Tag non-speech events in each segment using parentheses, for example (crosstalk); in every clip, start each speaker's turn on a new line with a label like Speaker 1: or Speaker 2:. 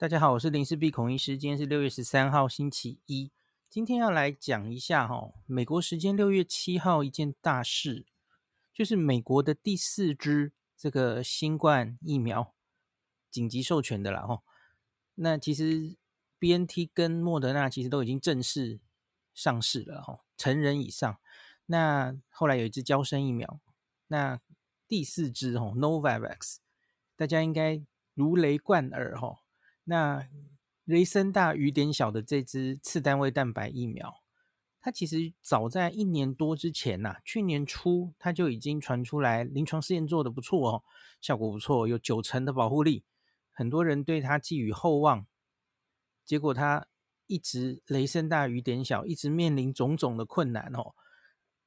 Speaker 1: 大家好，我是林氏璧孔医师。今天是六月十三号，星期一。今天要来讲一下哈，美国时间六月七号一件大事，就是美国的第四支这个新冠疫苗紧急授权的啦哈。那其实 BNT 跟莫德纳其实都已经正式上市了哈，成人以上。那后来有一支娇生疫苗，那第四支哈 Novavax，大家应该如雷贯耳哈。那雷声大雨点小的这支次单位蛋白疫苗，它其实早在一年多之前呐、去年初它就已经传出来，临床试验做得不错哦，效果不错，有九成的保护力，很多人对它寄予厚望。结果它一直雷声大雨点小，一直面临种种的困难哦。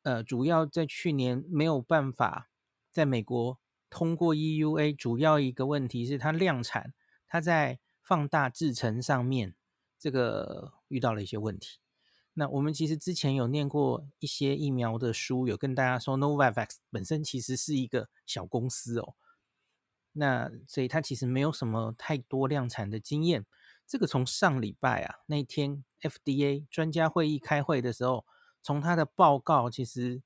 Speaker 1: 呃，主要在去年没有办法在美国通过 EUA，主要一个问题是它量产，它在放大制程上面，这个遇到了一些问题。那我们其实之前有念过一些疫苗的书，有跟大家说，Novavax 本身其实是一个小公司哦。那所以它其实没有什么太多量产的经验。这个从上礼拜啊那天 FDA 专家会议开会的时候，从他的报告，其实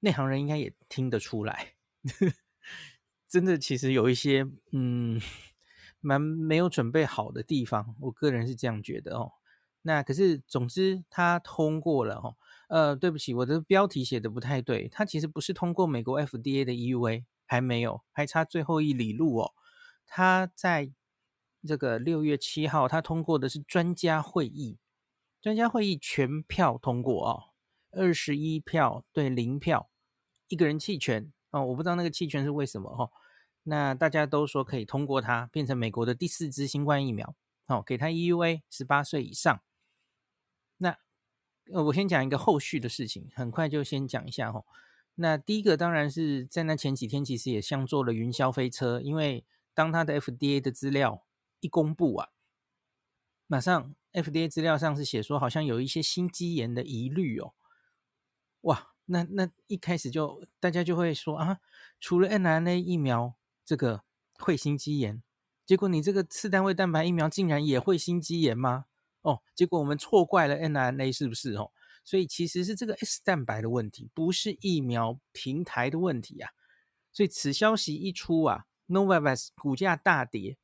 Speaker 1: 内行人应该也听得出来，(laughs) 真的其实有一些嗯。蛮没有准备好的地方，我个人是这样觉得哦。那可是，总之它通过了哦。呃，对不起，我的标题写的不太对，它其实不是通过美国 FDA 的 EUA，还没有，还差最后一里路哦。它在这个六月七号，它通过的是专家会议，专家会议全票通过哦，二十一票对零票，一个人弃权哦。我不知道那个弃权是为什么哦。那大家都说可以通过它，变成美国的第四支新冠疫苗，好，给它 EUA，十八岁以上。那呃，我先讲一个后续的事情，很快就先讲一下哈。那第一个当然是在那前几天，其实也像坐了云霄飞车，因为当他的 FDA 的资料一公布啊，马上 FDA 资料上是写说好像有一些心肌炎的疑虑哦，哇，那那一开始就大家就会说啊，除了 mRNA 疫苗。这个会心肌炎，结果你这个次单位蛋白疫苗竟然也会心肌炎吗？哦，结果我们错怪了 mRNA 是不是哦？所以其实是这个 S 蛋白的问题，不是疫苗平台的问题啊。所以此消息一出啊，Novavax 股价大跌。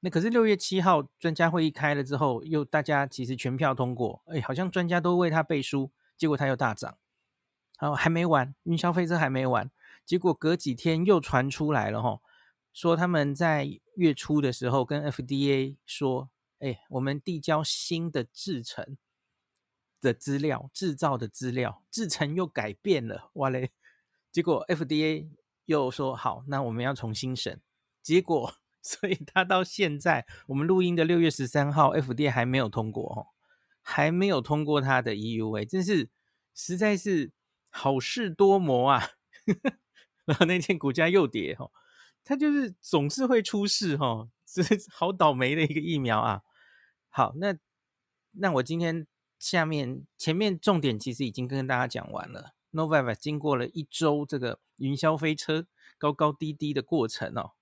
Speaker 1: 那可是六月七号专家会议开了之后，又大家其实全票通过，哎，好像专家都为他背书，结果他又大涨。好，还没完，云霄飞车还没完，结果隔几天又传出来了哈。说他们在月初的时候跟 FDA 说：“哎，我们递交新的制程的资料，制造的资料，制程又改变了，哇嘞！结果 FDA 又说好，那我们要重新审。结果，(laughs) 所以他到现在我们录音的六月十三号，FDA 还没有通过哦，还没有通过他的 EUA，真是实在是好事多磨啊！(laughs) 然后那天股价又跌哦。”它就是总是会出事哈，这 (laughs) 是好倒霉的一个疫苗啊。好，那那我今天下面前面重点其实已经跟大家讲完了。Novavax 经过了一周这个云霄飞车、高高低低的过程哦，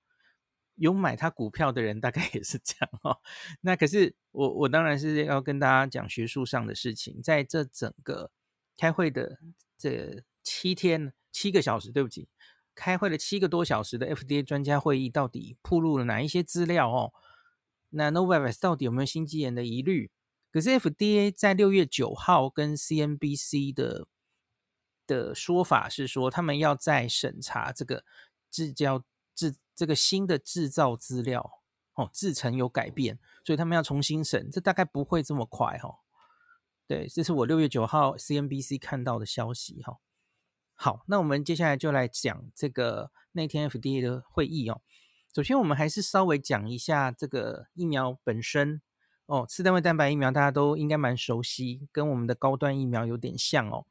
Speaker 1: 有买它股票的人大概也是这样哦。那可是我我当然是要跟大家讲学术上的事情，在这整个开会的这七天七个小时，对不起。开会了七个多小时的 FDA 专家会议，到底曝露了哪一些资料哦？那 Novavax 到底有没有心肌炎的疑虑？可是 FDA 在六月九号跟 CNBC 的的说法是说，他们要再审查这个制造制这个新的制造资料哦，制程有改变，所以他们要重新审，这大概不会这么快哈、哦。对，这是我六月九号 CNBC 看到的消息哈、哦。好，那我们接下来就来讲这个那天 FDA 的会议哦。首先，我们还是稍微讲一下这个疫苗本身哦。次单位蛋白疫苗大家都应该蛮熟悉，跟我们的高端疫苗有点像哦。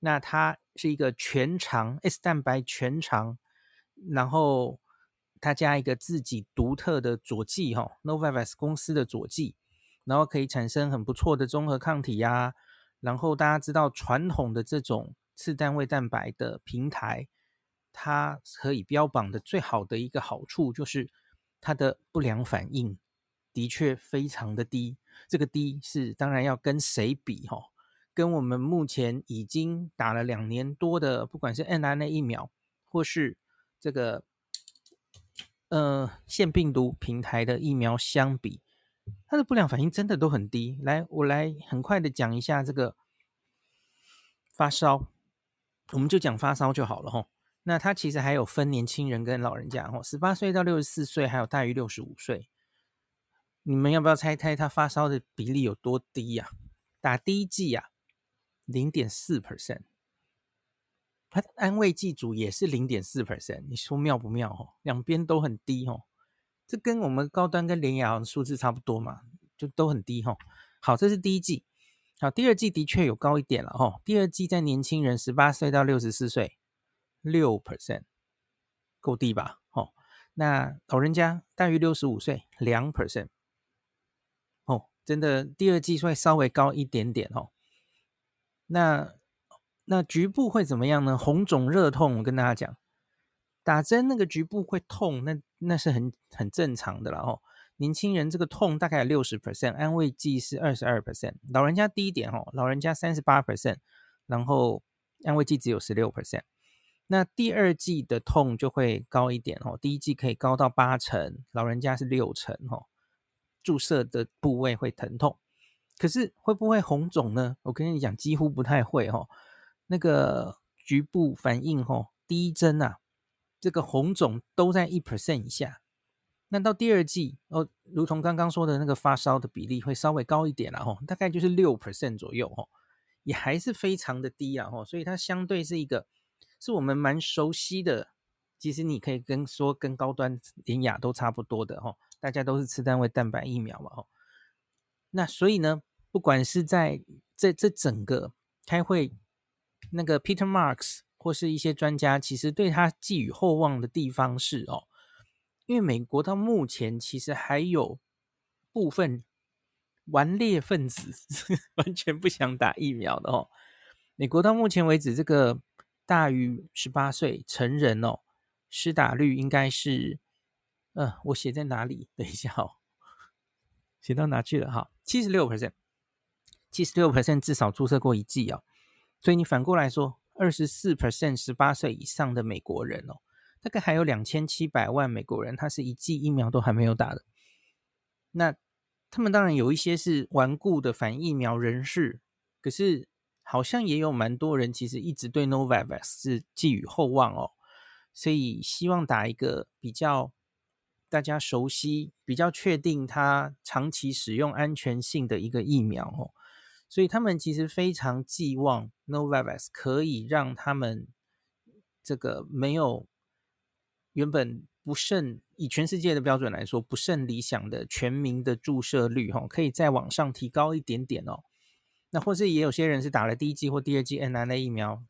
Speaker 1: 那它是一个全长 S 蛋白全长，然后它加一个自己独特的佐剂哈，Novavax 公司的佐剂，然后可以产生很不错的中和抗体呀。然后大家知道传统的这种。次单位蛋白的平台，它可以标榜的最好的一个好处就是它的不良反应的确非常的低。这个低是当然要跟谁比哈？跟我们目前已经打了两年多的，不管是 mRNA 疫苗，或是这个呃腺病毒平台的疫苗相比，它的不良反应真的都很低。来，我来很快的讲一下这个发烧，我们就讲发烧就好了哈。那它其实还有分年轻人跟老人家哈，十八岁到六十四岁，还有大于六十五岁。你们要不要猜猜他发烧的比例有多低呀、打第一剂呀、零点四 percent。它的安慰剂组也是零点四 percent。你说妙不妙？哦，两边都很低哦。这跟我们高端跟联亚数字差不多嘛，就都很低哈。好，这是第一剂。好，第二季的确有高一点了哈。第二季在年轻人十八岁到六十四岁。六 percent 够低吧？哦，那老人家大于六十五岁，两 percent 哦，真的第二季会稍微高一点点哦。那那局部会怎么样呢？红肿热痛，我跟大家讲，打针那个局部会痛，那那是很很正常的了哦。年轻人这个痛大概有六十 percent，安慰剂是二十二 percent，老人家低一点哦，老人家三十八 percent，然后安慰剂只有十六 percent。那第二剂的痛就会高一点哦，第一剂可以高到八成，老人家是六成哦，注射的部位会疼痛，可是会不会红肿呢？我跟你讲，几乎不太会哦。那个局部反应哦，第一针啊，这个红肿都在一 percent 以下。那到第二季哦，如同刚刚说的那个发烧的比例会稍微高一点了哦，大概就是六 percent 左右哦，也还是非常的低啊哦，所以它相对是一个。是我们蛮熟悉的，其实你可以跟说跟高端联雅都差不多的哈，大家都是次单位蛋白疫苗嘛哈。那所以呢，不管是在这这整个开会，那个 Peter Marks 或是一些专家，其实对他寄予厚望的地方是哦，因为美国到目前其实还有部分顽劣分子 (laughs) 完全不想打疫苗的哦。美国到目前为止这个。大于十八岁成人哦，施打率应该是，嗯、我写在哪里？(laughs) 等一下哦，写到哪去了？哈，七十六 percent，七十六 percent 至少注射过一剂哦。所以你反过来说，二十四 percent 十八岁以上的美国人哦，大概还有两千七百万美国人，他是一剂疫苗都还没有打的。那他们当然有一些是顽固的反疫苗人士，可是。好像也有蛮多人其实一直对 Novavax 是寄予厚望哦，所以希望打一个比较大家熟悉、比较确定它长期使用安全性的一个疫苗哦，所以他们其实非常寄望 Novavax 可以让他们这个没有原本不甚以全世界的标准来说不甚理想的全民的注射率哈，可以再往上提高一点点哦。那或是也有些人是打了第一剂或第二剂 mRNA 疫苗，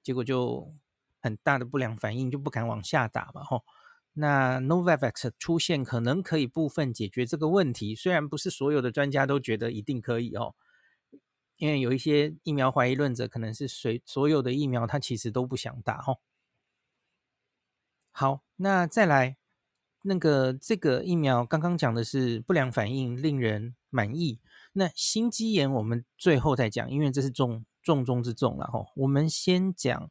Speaker 1: 结果就很大的不良反应，就不敢往下打嘛，吼。那 Novavax 出现可能可以部分解决这个问题，虽然不是所有的专家都觉得一定可以哦，因为有一些疫苗怀疑论者可能是随所有的疫苗他其实都不想打，吼。好，那再来那个这个疫苗刚刚讲的是不良反应令人满意。那心肌炎我们最后再讲，因为这是重重中之重了哈。我们先讲，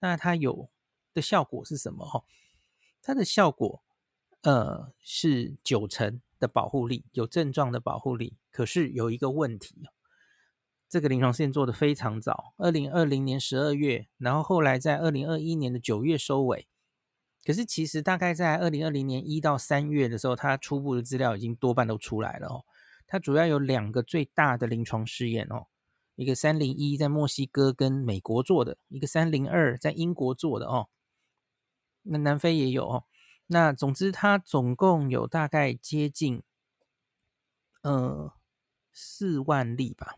Speaker 1: 那它有的效果是什么哈？它的效果呃是九成的保护力，有症状的保护力。可是有一个问题，这个临床试验做得非常早，二零二零年十二月，然后后来在二零二一年的九月收尾。可是其实大概在二零二零年一到三月的时候，它初步的资料已经多半都出来了哦。它主要有两个最大的临床试验哦，一个三零一在墨西哥跟美国做的，一个三零二在英国做的哦，那南非也有哦。那总之它总共有大概接近呃四万例吧，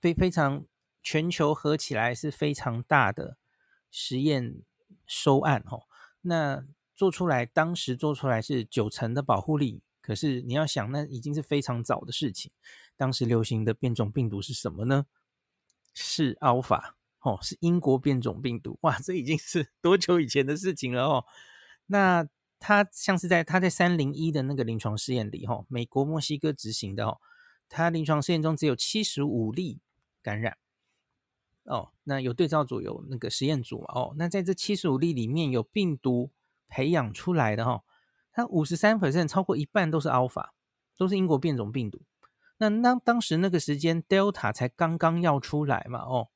Speaker 1: 非非常全球合起来是非常大的实验收案哦。那做出来当时做出来是九成的保护力。可是你要想，那已经是非常早的事情。当时流行的变种病毒是什么呢？是 Alpha 哦，是英国变种病毒。哇，这已经是 (laughs) 多久以前的事情了哦？那他像是在他在三零一的那个临床试验里，哈，美国墨西哥执行的哦，他临床试验中只有七十五例感染，哦，那有对照组有那个实验组嘛，哦，那在这七十五例里面有病毒培养出来的哈，它五十三 percent 超过一半都是 Alpha，都是英国变种病毒。那当当时那个时间 Delta 才刚刚要出来嘛，哦，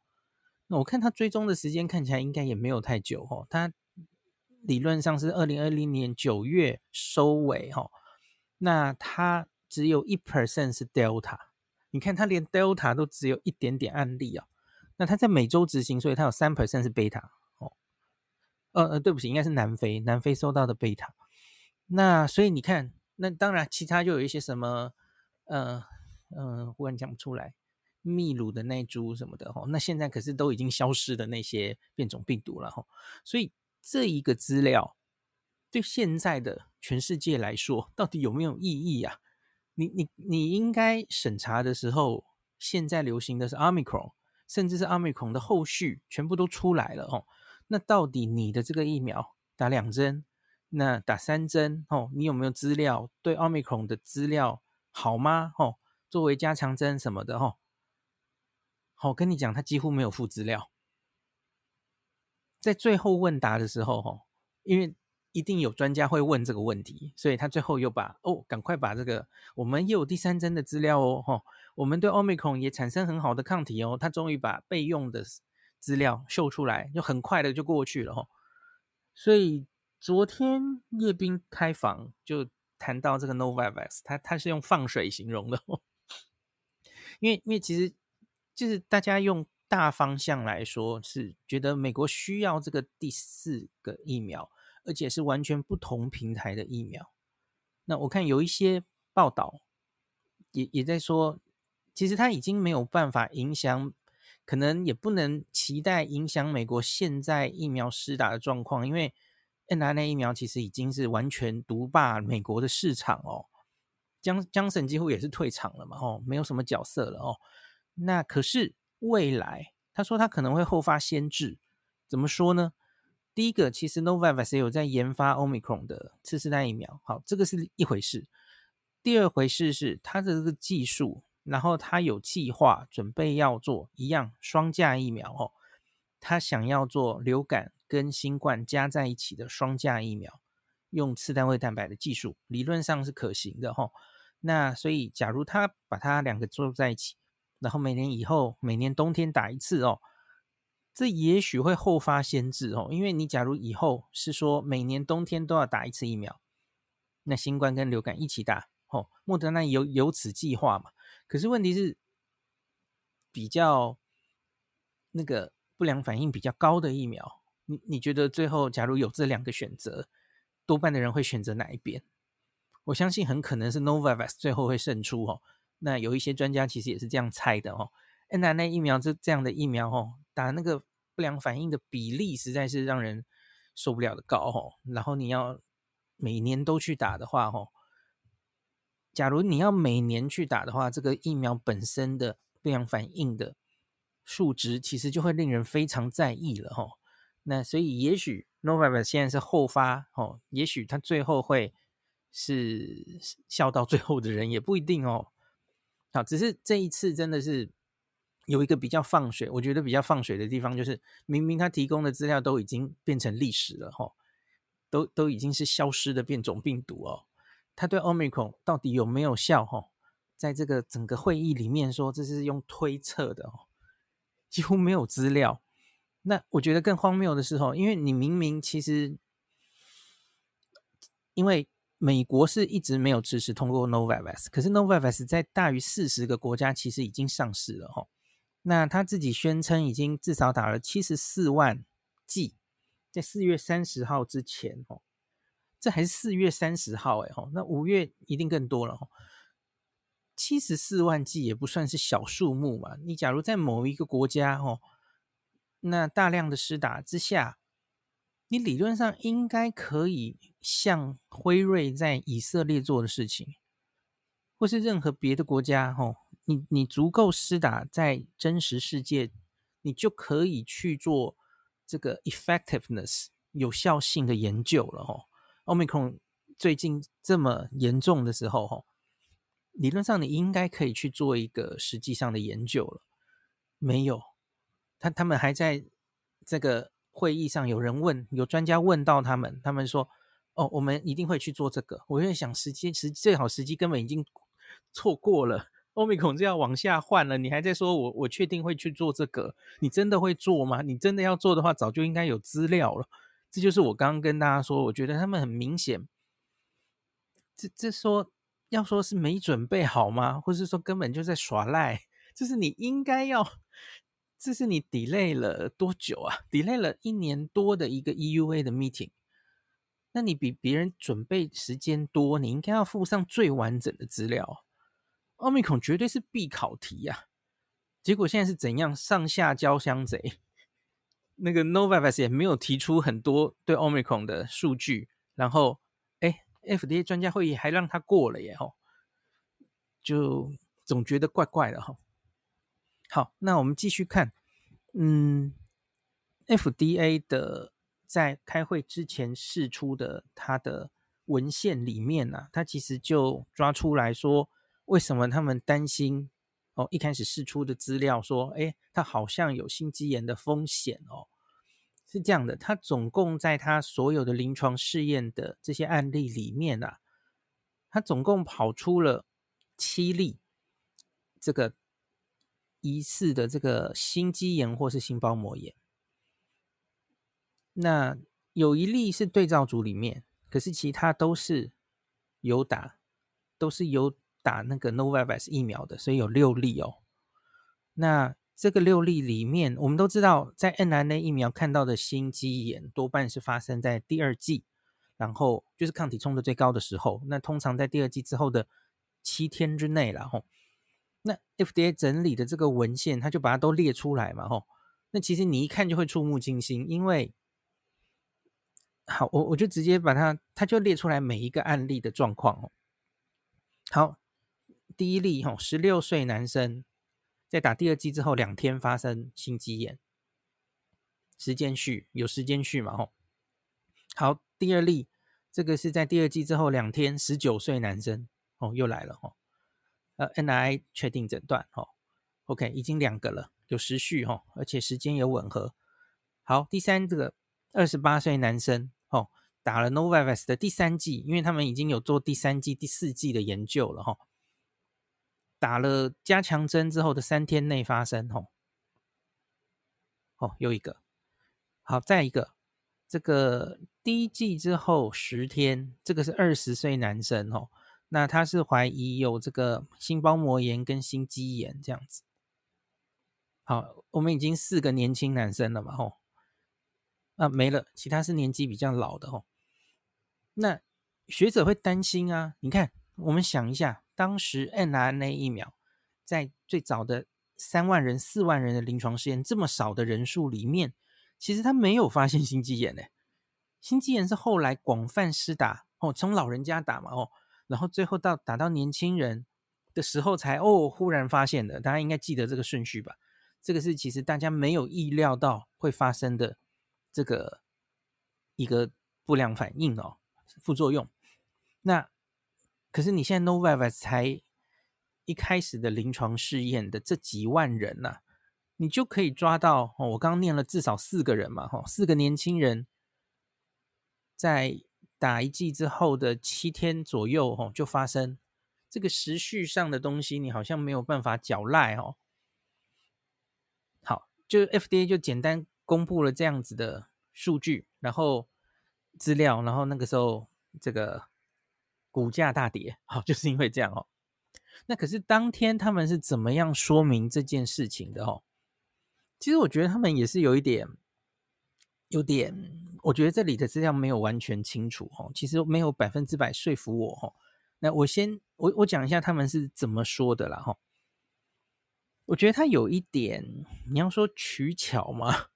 Speaker 1: 那我看他追踪的时间看起来应该也没有太久哦，他。理论上是二零二零年九月收尾哈，那它只有一 percent 是 Delta，你看它连 Delta 都只有一点点案例啊，那它在美洲执行，所以它有三 percent 是贝塔哦，呃呃，对不起，应该是南非，南非收到的贝塔那所以你看，那当然其他就有一些什么，呃呃，忽然讲不出来，秘鲁的那株什么的哈，那现在可是都已经消失的那些变种病毒了哈，所以。这一个资料对现在的全世界来说，到底有没有意义啊？你你你应该审查的时候，现在流行的是 Omicron，甚至是 Omicron 的后续全部都出来了哦。那到底你的这个疫苗打两针，那打三针哦，你有没有资料对 Omicron 的资料好吗？哦，作为加强针什么的哦。好，跟你讲，他几乎没有附资料。在最后问答的时候，哈，因为一定有专家会问这个问题，所以他最后又把哦，赶快把这个我们也有第三针的资料哦，哈，我们对 Omicron 也产生很好的抗体哦，他终于把备用的资料秀出来，就很快的就过去了，哈。所以昨天叶斌开房就谈到这个 Novavax，他他是用放水形容的，因为因为其实就是大家用。大方向来说是觉得美国需要这个第四个疫苗，而且是完全不同平台的疫苗。那我看有一些报道也也在说，其实它已经没有办法影响，可能也不能期待影响美国现在疫苗施打的状况，因为 n r n a 疫苗其实已经是完全独霸美国的市场哦。江江省几乎也是退场了嘛，哦，没有什么角色了哦。那可是。未来，他说他可能会后发先至，怎么说呢？第一个，其实 Novavax 有在研发 Omicron 的次世代疫苗，好，这个是一回事。第二回事是他的这个技术，然后他有计划准备要做一样双价疫苗哦，他想要做流感跟新冠加在一起的双价疫苗，用次单位蛋白的技术，理论上是可行的哈。那所以，假如他把它两个做在一起。然后每年以后，每年冬天打一次哦，这也许会后发先至哦，因为你假如以后是说每年冬天都要打一次疫苗，那新冠跟流感一起打哦，莫德纳有有此计划嘛？可是问题是，比较那个不良反应比较高的疫苗，你你觉得最后假如有这两个选择，多半的人会选择哪一边？我相信很可能是 Novavax 最后会胜出哦。那有一些专家其实也是这样猜的哦。，NNN 疫苗这这样的疫苗哦，打那个不良反应的比例实在是让人受不了的高哦。然后你要每年都去打的话哦，假如你要每年去打的话，这个疫苗本身的不良反应的数值其实就会令人非常在意了哦。那所以也许 Novavax 现在是后发哦，也许他最后会是笑到最后的人，也不一定哦。好，只是这一次真的是有一个比较放水，我觉得比较放水的地方就是，明明他提供的资料都已经变成历史了，哈，都都已经是消失的变种病毒哦，他对 Omicron 到底有没有效？哈，在这个整个会议里面说这是用推测的，几乎没有资料。那我觉得更荒谬的是，哈，因为你明明其实因为。美国是一直没有支持通过 Novavax，可是 Novavax 在大于四十个国家其实已经上市了哈。那他自己宣称已经至少打了七十四万剂，在四月三十号之前哦，这还是四月三十号哎吼，那五月一定更多了。七十四万剂也不算是小数目嘛，你假如在某一个国家哦，那大量的施打之下。你理论上应该可以像辉瑞在以色列做的事情，或是任何别的国家，吼，你你足够施打在真实世界，你就可以去做这个 effectiveness 有效性的研究了，吼，Omicron 最近这么严重的时候，哈，理论上你应该可以去做一个实际上的研究了。没有，他他们还在这个会议上，有人问，有专家问到他们，他们说：“哦，我们一定会去做这个。”我在想，时机时最好时机根本已经错过了。欧米孔就要往下换了，你还在说我我确定会去做这个？你真的会做吗？你真的要做的话，早就应该有资料了。这就是我刚刚跟大家说，我觉得他们很明显，这这说要说是没准备好吗？或是说根本就在耍赖？这是你应该要，这是你 delay 了多久啊？delay 了一年多的一个 EUA 的 meeting，那你比别人准备时间多，你应该要附上最完整的资料。奥密孔绝对是必考题呀、啊，结果现在是怎样上下交相贼？那个 Novavax 也没有提出很多对 omicron 的数据，然后哎，FDA 专家会议还让他过了耶吼，就总觉得怪怪的哈。好，那我们继续看，嗯，FDA 的在开会之前释出的他的文献里面呢、啊，他其实就抓出来说。为什么他们担心？一开始试出的资料说，哎，他好像有心肌炎的风险哦，是这样的。他总共在他所有的临床试验的这些案例里面啊，他总共跑出了七例这个疑似的这个心肌炎或是心包膜炎。那有一例是对照组里面，可是其他都是有打，都是有。打那个 Novavax 疫苗的，所以有六例哦。那这个六例里面，我们都知道，在 n r n a 疫苗看到的心肌炎多半是发生在第二季，然后就是抗体冲的最高的时候。那通常在第二季之后的七天之内了吼。那 FDA 整理的这个文献，他就把它都列出来嘛吼。那其实你一看就会触目惊心，因为好，我我就直接把它，他就列出来每一个案例的状况哦。好。第一例哈，十六岁男生在打第二剂之后两天发生心肌炎，时间序有时间序嘛？吼，好，第二例这个是在第二剂之后两天，十九岁男生哦，又来了哈，呃，N I 确定诊断哈，OK，已经两个了，有时序哈，而且时间也吻合。好，第三这个二十八岁男生哦，打了 Novavax 的第三剂，因为他们已经有做第三剂、第四剂的研究了哈。打了加强针之后的三天内发生，吼，哦，又一个，好，再一个，这个第一剂之后十天，这个是二十岁男生，吼，那他是怀疑有这个心包膜炎跟心肌炎这样子。好，我们已经四个年轻男生了嘛，吼，啊，没了，其他是年纪比较老的，吼。那学者会担心啊，你看，我们想一下。当时 mRNA 疫苗在最早的三万人、四万人的临床试验，这么少的人数里面，其实他没有发现心肌炎呢。心肌炎是后来广泛施打哦，从老人家打嘛哦，然后最后到打到年轻人的时候才哦忽然发现的。大家应该记得这个顺序吧？这个是其实大家没有意料到会发生的这个一个不良反应哦，副作用。那。可是你现在 Novavax 才一开始的临床试验的这几万人呐、啊，你就可以抓到哦。我刚刚念了至少四个人嘛，哈，四个年轻人在打一剂之后的七天左右，哈，就发生这个时序上的东西，你好像没有办法狡赖哦。好，就 FDA 就简单公布了这样子的数据，然后资料，然后那个时候这个。股价大跌，好，就是因为这样哦。那可是当天他们是怎么样说明这件事情的哦？其实我觉得他们也是有一点，有点，我觉得这里的资料没有完全清楚哦。其实没有百分之百说服我哦。那我先我我讲一下他们是怎么说的啦哈。我觉得他有一点，你要说取巧吗，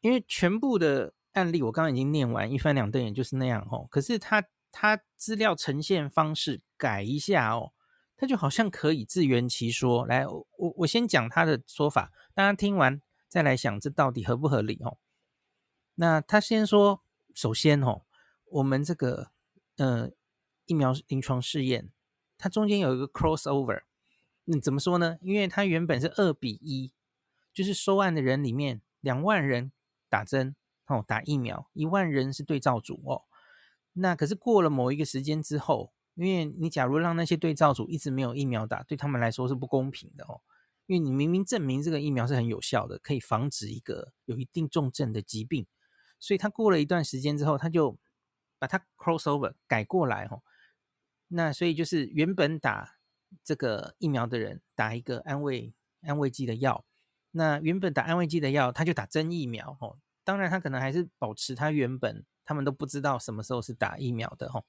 Speaker 1: 因为全部的案例我刚刚已经念完，一翻两瞪眼就是那样哦。可是他。他资料呈现方式改一下哦，他就好像可以自圆其说。来，我我先讲他的说法，大家听完再来想这到底合不合理哦。那他先说，首先哦，我们这个呃疫苗临床试验，它中间有一个 crossover，那怎么说呢？因为它原本是二比一，就是收案的人里面两万人打针哦，打疫苗，一万人是对照组哦。那可是过了某一个时间之后，因为你假如让那些对照组一直没有疫苗打，对他们来说是不公平的哦。因为你明明证明这个疫苗是很有效的，可以防止一个有一定重症的疾病，所以他过了一段时间之后，他就把它 crossover 改过来哦。那所以就是原本打这个疫苗的人打一个安慰安慰剂的药，那原本打安慰剂的药他就打真疫苗哦。当然他可能还是保持他原本他们都不知道什么时候是打疫苗的哦。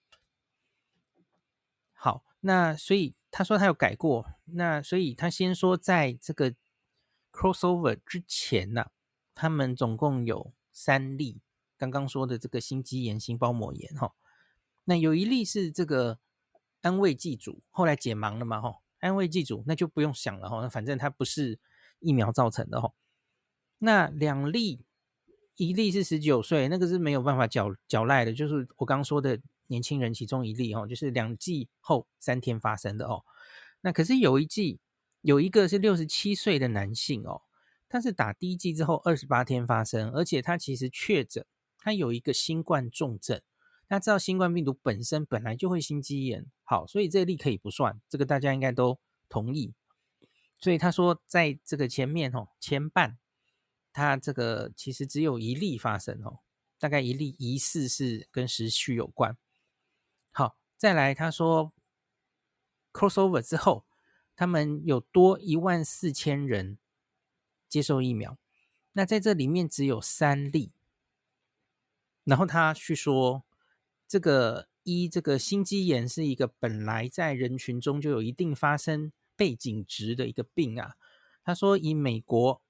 Speaker 1: 好，那所以。他说他有改过，那所以他先说在这个 crossover 之前呢、他们总共有三例，刚刚说的这个心肌炎、心包膜炎哈，那有一例是这个安慰剂组，后来解盲了嘛哈，安慰剂组那就不用想了哈，那反正它不是疫苗造成的哈，那两例，一例是十九岁，那个是没有办法缴缴赖的，就是我刚刚说的。年轻人其中一例哦，就是两剂后三天发生的哦。那可是有一剂，有一个是六十七岁的男性哦，他是打第一剂之后二十八天发生，而且他其实确诊，他有一个新冠重症。他知道新冠病毒本身本来就会心肌炎，好，所以这例可以不算，这个大家应该都同意。所以他说，在这个前面哦，前半他这个其实只有一例发生哦，大概一例疑似是跟时序有关。好，再来，他说，crossover 之后，他们有多一万四千人接受疫苗，那在这里面只有三例。然后他去说，这个一这个心肌炎是一个本来在人群中就有一定发生背景值的一个病啊。他说，以美国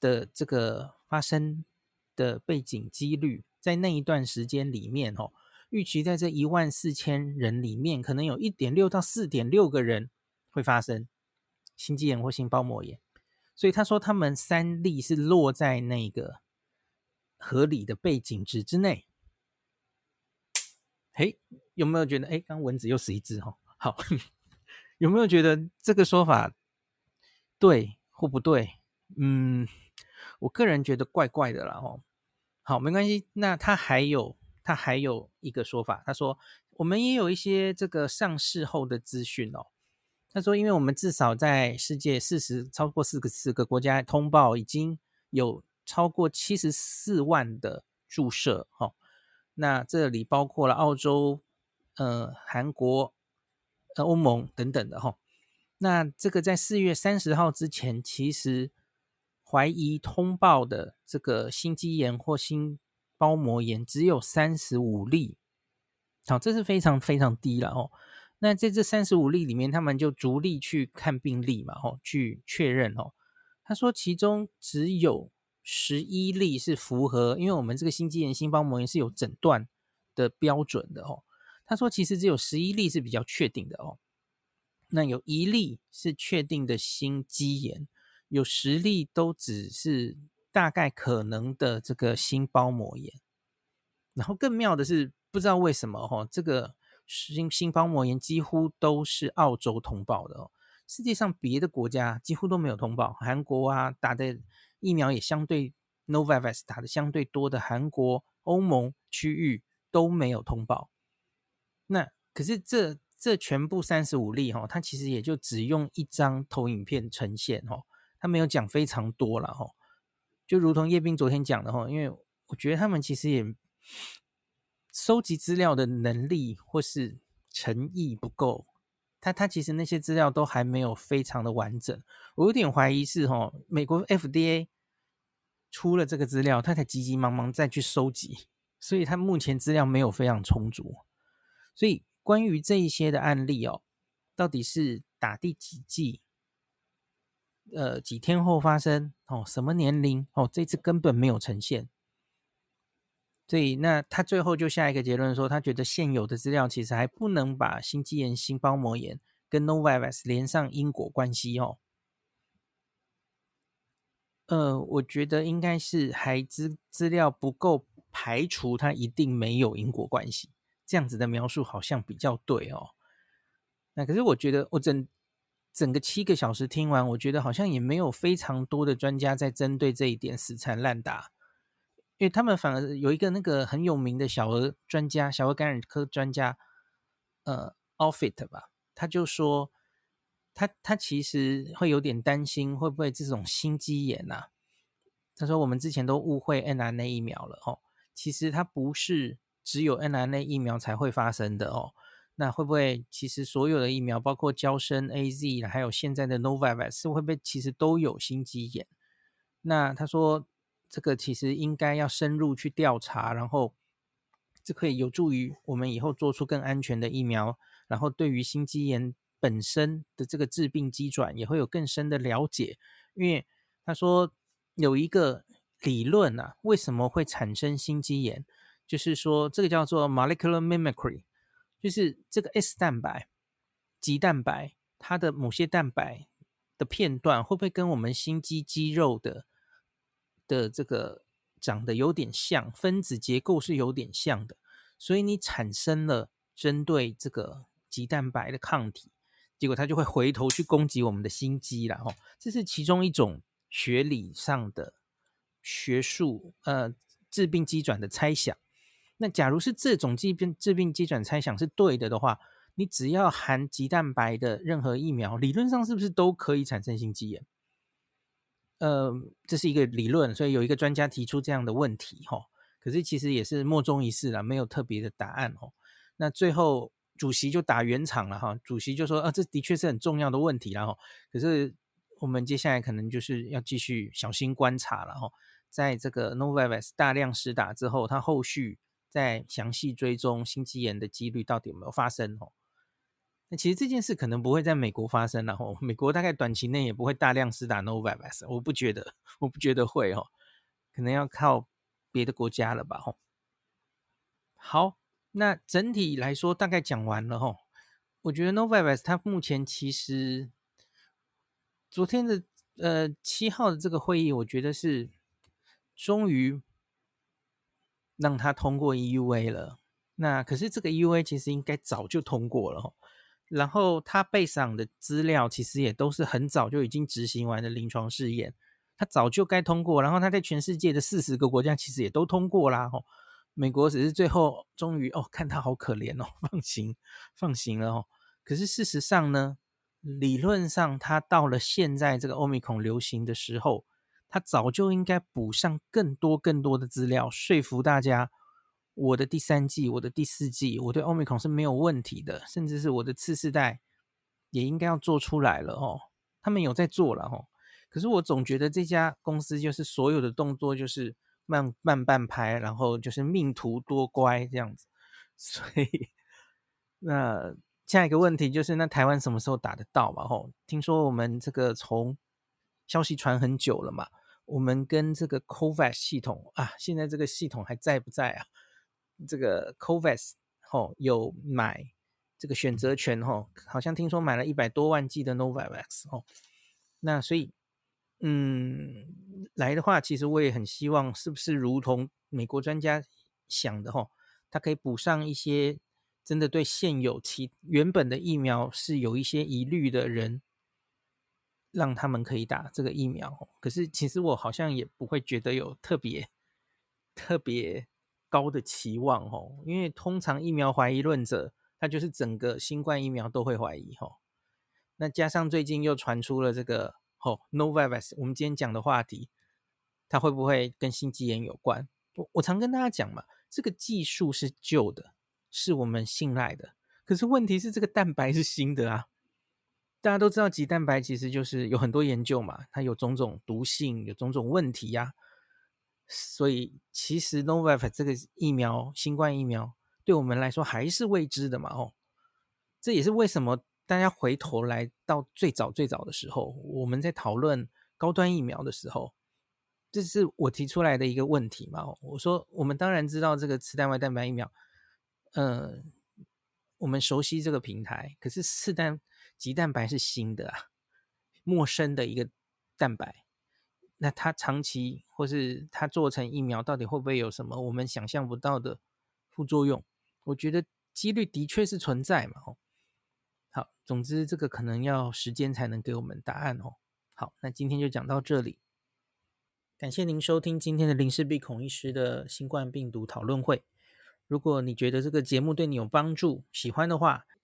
Speaker 1: 的这个发生的背景几率，在那一段时间里面，哦。预期在这一万四千人里面，可能有一点六到四点六个人会发生心肌炎或心包膜炎，所以他说他们三例是落在那个合理的背景值之内。嘿，有没有觉得？哎，刚蚊子又死一只哦。好，(laughs) 有没有觉得这个说法对或不对？嗯，我个人觉得怪怪的啦。哦，好，没关系。那他还有。他还有一个说法，他说我们也有一些这个上市后的资讯哦。他说，因为我们至少在世界四十超过四个四个国家通报，已经有超过七十四万的注射哈。那这里包括了澳洲、呃韩国、呃欧盟等等的哈。那这个在四月三十号之前，其实怀疑通报的这个心肌炎或心包膜炎只有三十五例，好，这是非常非常低了哦。那在这三十五例里面，他们就逐例去看病例嘛，哦，去确认哦。他说其中只有十一例是符合，因为我们这个心肌炎、心包膜炎是有诊断的标准的哦。他说其实只有十一例是比较确定的哦。那有一例是确定的心肌炎，有十例都只是。大概可能的这个心包膜炎，然后更妙的是，不知道为什么哈，这个心心包膜炎几乎都是澳洲通报的哦，世界上别的国家几乎都没有通报。韩国啊，打的疫苗也相对 Novavax 打的相对多的韩国、欧盟区域都没有通报。那可是这这全部三十五例哈，它其实也就只用一张投影片呈现哈，他没有讲非常多了哈。就如同叶斌昨天讲的哈，因为我觉得他们其实也收集资料的能力或是诚意不够，他他其实那些资料都还没有非常的完整，我有点怀疑是哈，美国 FDA 出了这个资料，他才急急忙忙再去收集，所以他目前资料没有非常充足，所以关于这一些的案例哦，到底是打第几剂？呃，几天后发生哦？什么年龄哦？这次根本没有呈现，所以那他最后就下一个结论说，他觉得现有的资料其实还不能把心肌炎、心包膜炎跟 Novavax 连上因果关系哦。呃，我觉得应该是还资资料不够排除它一定没有因果关系。这样子的描述好像比较对哦。那可是我觉得我整整个七个小时听完，我觉得好像也没有非常多的专家在针对这一点死缠烂打，因为他们反而有一个那个很有名的小儿专家，小儿感染科专家，呃，Offit 吧，他就说他他其实会有点担心会不会这种心肌炎呐、啊。他说我们之前都误会 n r n a 疫苗了哦，其实它不是只有 n r n a 疫苗才会发生的哦。那会不会其实所有的疫苗，包括交生、AZ，还有现在的 Novavax，会不会其实都有心肌炎？那他说这个其实应该要深入去调查，然后这可以有助于我们以后做出更安全的疫苗，然后对于心肌炎本身的这个致病机转也会有更深的了解。因为他说有一个理论啊，为什么会产生心肌炎？就是说这个叫做 molecular mimicry。就是这个 S 蛋白、棘蛋白，它的某些蛋白的片段会不会跟我们心肌肌肉的的这个长得有点像，分子结构是有点像的，所以你产生了针对这个棘蛋白的抗体，结果它就会回头去攻击我们的心肌了哦。这是其中一种学理上的学术呃致病机转的猜想。那假如是这种疾病致病机转猜想是对的的话，你只要含棘蛋白的任何疫苗，理论上是不是都可以产生心肌炎？呃，这是一个理论，所以有一个专家提出这样的问题，哈，可是其实也是莫衷一是啦，没有特别的答案，哦。那最后主席就打圆场了，哈，主席就说，啊，这的确是很重要的问题，然后，可是我们接下来可能就是要继续小心观察了，哈，在这个 Novavax 大量施打之后，它后续。在详细追踪心肌炎的几率到底有没有发生哦？那其实这件事可能不会在美国发生，然 (laughs) 后美国大概短期内也不会大量施打 Novavax，我不觉得，(laughs) 我不觉得会哦，可能要靠别的国家了吧？吼，好，那整体来说大概讲完了吼，我觉得 Novavax 它目前其实昨天的呃七号的这个会议，我觉得是终于。让他通过 EUA 了，那可是这个 EUA 其实应该早就通过了，然后他背上的资料其实也都是很早就已经执行完的临床试验，他早就该通过，然后他在全世界的四十个国家其实也都通过啦，吼，美国只是最后终于哦，看他好可怜哦，放行放行了哦，可是事实上呢，理论上他到了现在这个欧米孔流行的时候。他早就应该补上更多更多的资料，说服大家，我的第三季、我的第四季，我对 Omicron 是没有问题的，甚至是我的次世代也应该要做出来了哦。他们有在做了哦，可是我总觉得这家公司就是所有的动作就是慢慢半拍，然后就是命途多乖这样子。(laughs) 所以，那下一个问题就是，那台湾什么时候打得到嘛？吼，听说我们这个从消息传很久了嘛。我们跟这个 COVAX 系统啊，现在这个系统还在不在啊？这个 COVAX 吼有买这个选择权吼，好像听说买了一百多万剂的 Novavax 哦。那所以，嗯，来的话，其实我也很希望，是不是如同美国专家想的吼，他可以补上一些真的对现有其原本的疫苗是有一些疑虑的人。让他们可以打这个疫苗，可是其实我好像也不会觉得有特别特别高的期望哦，因为通常疫苗怀疑论者，他就是整个新冠疫苗都会怀疑哦。那加上最近又传出了这个哦，Novavax，我们今天讲的话题，它会不会跟心肌炎有关？我我常跟大家讲嘛，这个技术是旧的，是我们信赖的，可是问题是这个蛋白是新的啊。大家都知道，鸡蛋白其实就是有很多研究嘛，它有种种毒性，有种种问题呀、所以其实 Novavax 这个疫苗，新冠疫苗对我们来说还是未知的嘛。哦，这也是为什么大家回头来到最早最早的时候，我们在讨论高端疫苗的时候，这是我提出来的一个问题嘛。我说，我们当然知道这个次蛋白蛋白疫苗，嗯、我们熟悉这个平台，可是次单。棘蛋白是新的啊，陌生的一个蛋白。那它长期或是它做成疫苗，到底会不会有什么我们想象不到的副作用？我觉得几率的确是存在嘛。哦，好，总之这个可能要时间才能给我们答案哦。好，那今天就讲到这里，感谢您收听今天的林氏璧孔医师的新冠病毒讨论会。如果你觉得这个节目对你有帮助，喜欢的话，